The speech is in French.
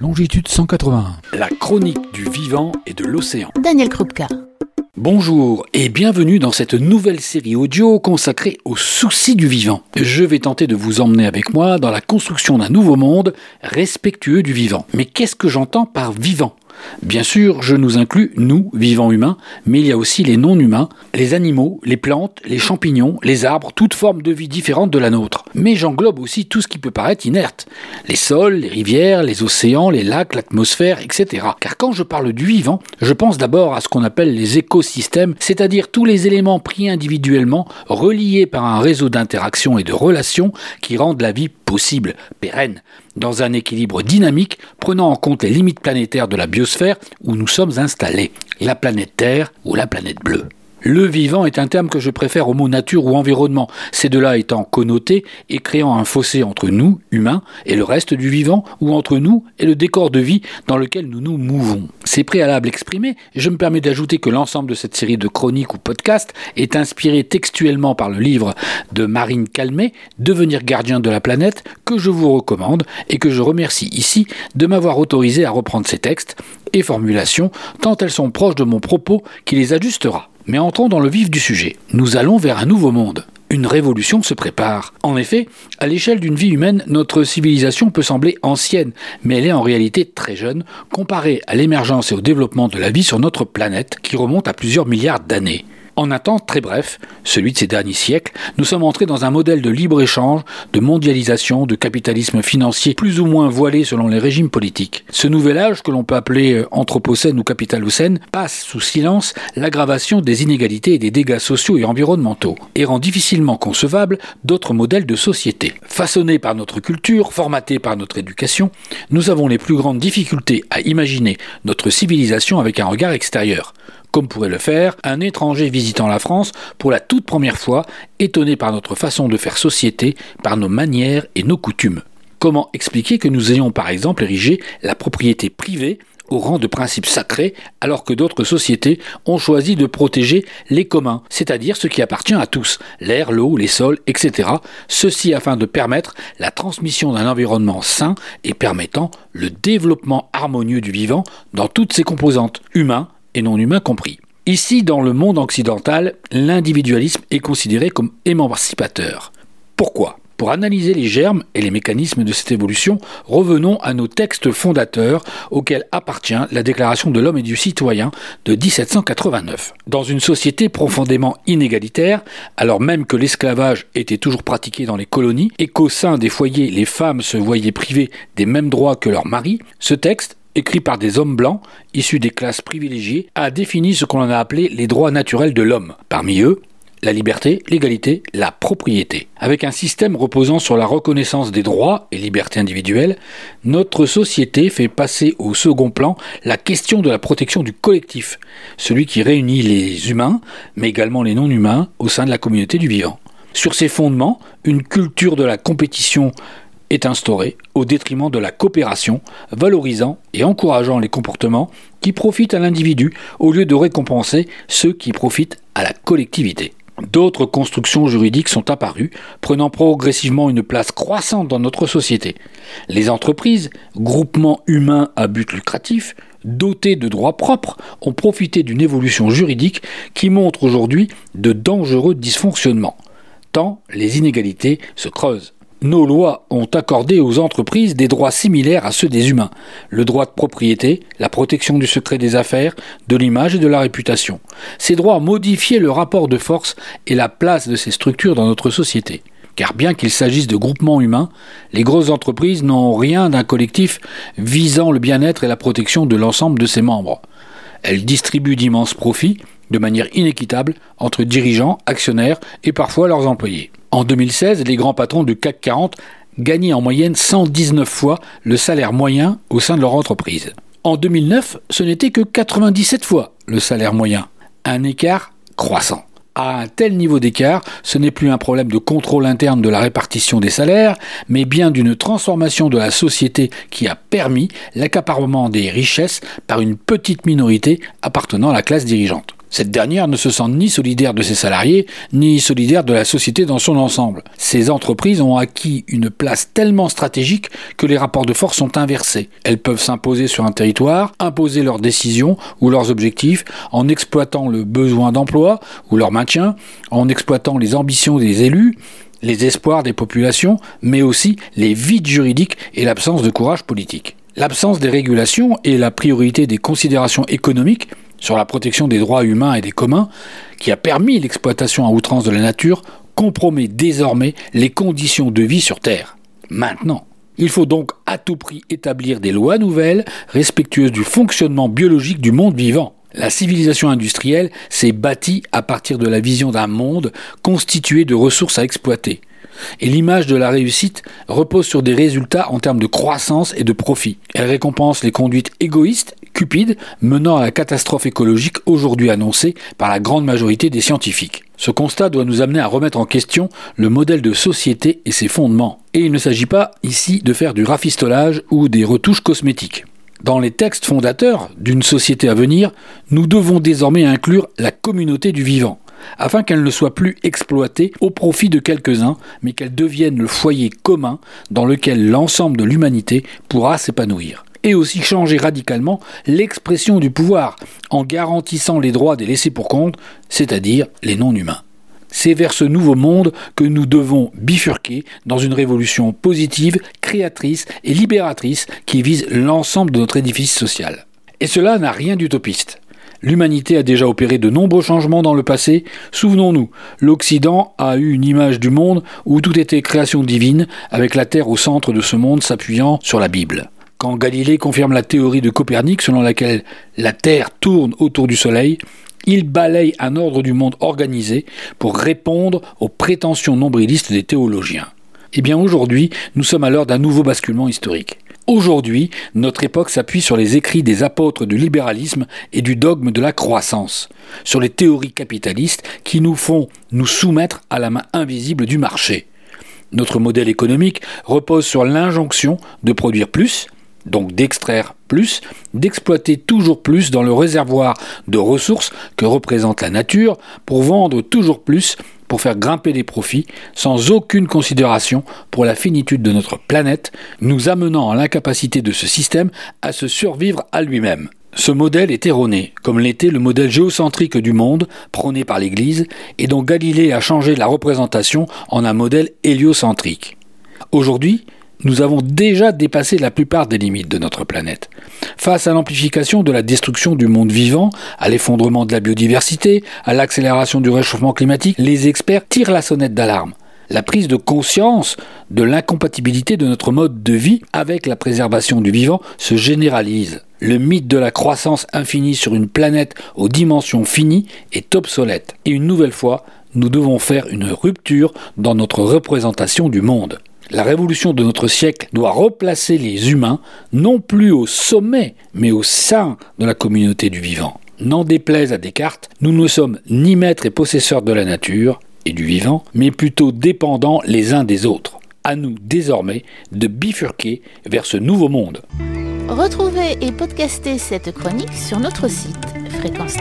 Longitude 181. La chronique du vivant et de l'océan. Daniel Krupka. Bonjour et bienvenue dans cette nouvelle série audio consacrée aux soucis du vivant. Je vais tenter de vous emmener avec moi dans la construction d'un nouveau monde respectueux du vivant. Mais qu'est-ce que j'entends par vivant? Bien sûr, je nous inclus, nous, vivants humains, mais il y a aussi les non-humains, les animaux, les plantes, les champignons, les arbres, toutes formes de vie différentes de la nôtre. Mais j'englobe aussi tout ce qui peut paraître inerte. Les sols, les rivières, les océans, les lacs, l'atmosphère, etc. Car quand je parle du vivant, je pense d'abord à ce qu'on appelle les écosystèmes, c'est-à-dire tous les éléments pris individuellement, reliés par un réseau d'interactions et de relations qui rendent la vie possible, pérenne, dans un équilibre dynamique prenant en compte les limites planétaires de la biosphère où nous sommes installés, la planète Terre ou la planète bleue. Le vivant est un terme que je préfère au mot nature ou environnement, ces deux-là étant connotés et créant un fossé entre nous, humains, et le reste du vivant, ou entre nous et le décor de vie dans lequel nous nous mouvons. Ces préalables exprimés, je me permets d'ajouter que l'ensemble de cette série de chroniques ou podcasts est inspiré textuellement par le livre de Marine Calmet, Devenir gardien de la planète, que je vous recommande et que je remercie ici de m'avoir autorisé à reprendre ces textes et formulations, tant elles sont proches de mon propos qui les ajustera. Mais entrons dans le vif du sujet. Nous allons vers un nouveau monde. Une révolution se prépare. En effet, à l'échelle d'une vie humaine, notre civilisation peut sembler ancienne, mais elle est en réalité très jeune comparée à l'émergence et au développement de la vie sur notre planète qui remonte à plusieurs milliards d'années. En un temps très bref, celui de ces derniers siècles, nous sommes entrés dans un modèle de libre-échange, de mondialisation, de capitalisme financier plus ou moins voilé selon les régimes politiques. Ce nouvel âge, que l'on peut appeler euh, anthropocène ou capitalocène, passe sous silence l'aggravation des inégalités et des dégâts sociaux et environnementaux, et rend difficilement concevable d'autres modèles de société. Façonnés par notre culture, formatés par notre éducation, nous avons les plus grandes difficultés à imaginer notre civilisation avec un regard extérieur comme pourrait le faire un étranger visitant la France pour la toute première fois, étonné par notre façon de faire société, par nos manières et nos coutumes. Comment expliquer que nous ayons par exemple érigé la propriété privée au rang de principe sacré, alors que d'autres sociétés ont choisi de protéger les communs, c'est-à-dire ce qui appartient à tous, l'air, l'eau, les sols, etc., ceci afin de permettre la transmission d'un environnement sain et permettant le développement harmonieux du vivant dans toutes ses composantes, humains, et non humains compris. Ici, dans le monde occidental, l'individualisme est considéré comme émancipateur. Pourquoi? Pour analyser les germes et les mécanismes de cette évolution, revenons à nos textes fondateurs auxquels appartient la Déclaration de l'homme et du citoyen de 1789. Dans une société profondément inégalitaire, alors même que l'esclavage était toujours pratiqué dans les colonies et qu'au sein des foyers les femmes se voyaient privées des mêmes droits que leurs maris, ce texte écrit par des hommes blancs issus des classes privilégiées, a défini ce qu'on a appelé les droits naturels de l'homme. Parmi eux, la liberté, l'égalité, la propriété. Avec un système reposant sur la reconnaissance des droits et libertés individuelles, notre société fait passer au second plan la question de la protection du collectif, celui qui réunit les humains, mais également les non-humains, au sein de la communauté du vivant. Sur ces fondements, une culture de la compétition est instauré au détriment de la coopération, valorisant et encourageant les comportements qui profitent à l'individu au lieu de récompenser ceux qui profitent à la collectivité. D'autres constructions juridiques sont apparues, prenant progressivement une place croissante dans notre société. Les entreprises, groupements humains à but lucratif, dotés de droits propres, ont profité d'une évolution juridique qui montre aujourd'hui de dangereux dysfonctionnements, tant les inégalités se creusent nos lois ont accordé aux entreprises des droits similaires à ceux des humains. Le droit de propriété, la protection du secret des affaires, de l'image et de la réputation. Ces droits ont modifié le rapport de force et la place de ces structures dans notre société. Car bien qu'il s'agisse de groupements humains, les grosses entreprises n'ont rien d'un collectif visant le bien-être et la protection de l'ensemble de ses membres. Elles distribuent d'immenses profits de manière inéquitable entre dirigeants, actionnaires et parfois leurs employés. En 2016, les grands patrons du CAC 40 gagnaient en moyenne 119 fois le salaire moyen au sein de leur entreprise. En 2009, ce n'était que 97 fois le salaire moyen, un écart croissant. À un tel niveau d'écart, ce n'est plus un problème de contrôle interne de la répartition des salaires, mais bien d'une transformation de la société qui a permis l'accaparement des richesses par une petite minorité appartenant à la classe dirigeante. Cette dernière ne se sent ni solidaire de ses salariés, ni solidaire de la société dans son ensemble. Ces entreprises ont acquis une place tellement stratégique que les rapports de force sont inversés. Elles peuvent s'imposer sur un territoire, imposer leurs décisions ou leurs objectifs en exploitant le besoin d'emploi ou leur maintien, en exploitant les ambitions des élus, les espoirs des populations, mais aussi les vides juridiques et l'absence de courage politique. L'absence des régulations et la priorité des considérations économiques sur la protection des droits humains et des communs, qui a permis l'exploitation à outrance de la nature, compromet désormais les conditions de vie sur Terre. Maintenant. Il faut donc à tout prix établir des lois nouvelles, respectueuses du fonctionnement biologique du monde vivant. La civilisation industrielle s'est bâtie à partir de la vision d'un monde constitué de ressources à exploiter. Et l'image de la réussite repose sur des résultats en termes de croissance et de profit. Elle récompense les conduites égoïstes, cupides, menant à la catastrophe écologique aujourd'hui annoncée par la grande majorité des scientifiques. Ce constat doit nous amener à remettre en question le modèle de société et ses fondements. Et il ne s'agit pas ici de faire du rafistolage ou des retouches cosmétiques. Dans les textes fondateurs d'une société à venir, nous devons désormais inclure la communauté du vivant afin qu'elle ne soit plus exploitée au profit de quelques-uns, mais qu'elle devienne le foyer commun dans lequel l'ensemble de l'humanité pourra s'épanouir. Et aussi changer radicalement l'expression du pouvoir en garantissant les droits des laissés pour compte, c'est-à-dire les non-humains. C'est vers ce nouveau monde que nous devons bifurquer dans une révolution positive, créatrice et libératrice qui vise l'ensemble de notre édifice social. Et cela n'a rien d'utopiste. L'humanité a déjà opéré de nombreux changements dans le passé. Souvenons-nous, l'Occident a eu une image du monde où tout était création divine, avec la Terre au centre de ce monde s'appuyant sur la Bible. Quand Galilée confirme la théorie de Copernic selon laquelle la Terre tourne autour du Soleil, il balaye un ordre du monde organisé pour répondre aux prétentions nombrilistes des théologiens. Eh bien aujourd'hui, nous sommes à l'heure d'un nouveau basculement historique. Aujourd'hui, notre époque s'appuie sur les écrits des apôtres du libéralisme et du dogme de la croissance, sur les théories capitalistes qui nous font nous soumettre à la main invisible du marché. Notre modèle économique repose sur l'injonction de produire plus, donc d'extraire plus, d'exploiter toujours plus dans le réservoir de ressources que représente la nature pour vendre toujours plus pour faire grimper les profits sans aucune considération pour la finitude de notre planète, nous amenant à l'incapacité de ce système à se survivre à lui-même. Ce modèle est erroné, comme l'était le modèle géocentrique du monde prôné par l'Église et dont Galilée a changé la représentation en un modèle héliocentrique. Aujourd'hui, nous avons déjà dépassé la plupart des limites de notre planète. Face à l'amplification de la destruction du monde vivant, à l'effondrement de la biodiversité, à l'accélération du réchauffement climatique, les experts tirent la sonnette d'alarme. La prise de conscience de l'incompatibilité de notre mode de vie avec la préservation du vivant se généralise. Le mythe de la croissance infinie sur une planète aux dimensions finies est obsolète. Et une nouvelle fois, nous devons faire une rupture dans notre représentation du monde. La révolution de notre siècle doit replacer les humains non plus au sommet, mais au sein de la communauté du vivant. N'en déplaise à Descartes, nous ne sommes ni maîtres et possesseurs de la nature et du vivant, mais plutôt dépendants les uns des autres. À nous désormais de bifurquer vers ce nouveau monde. Retrouvez et podcastez cette chronique sur notre site fréquence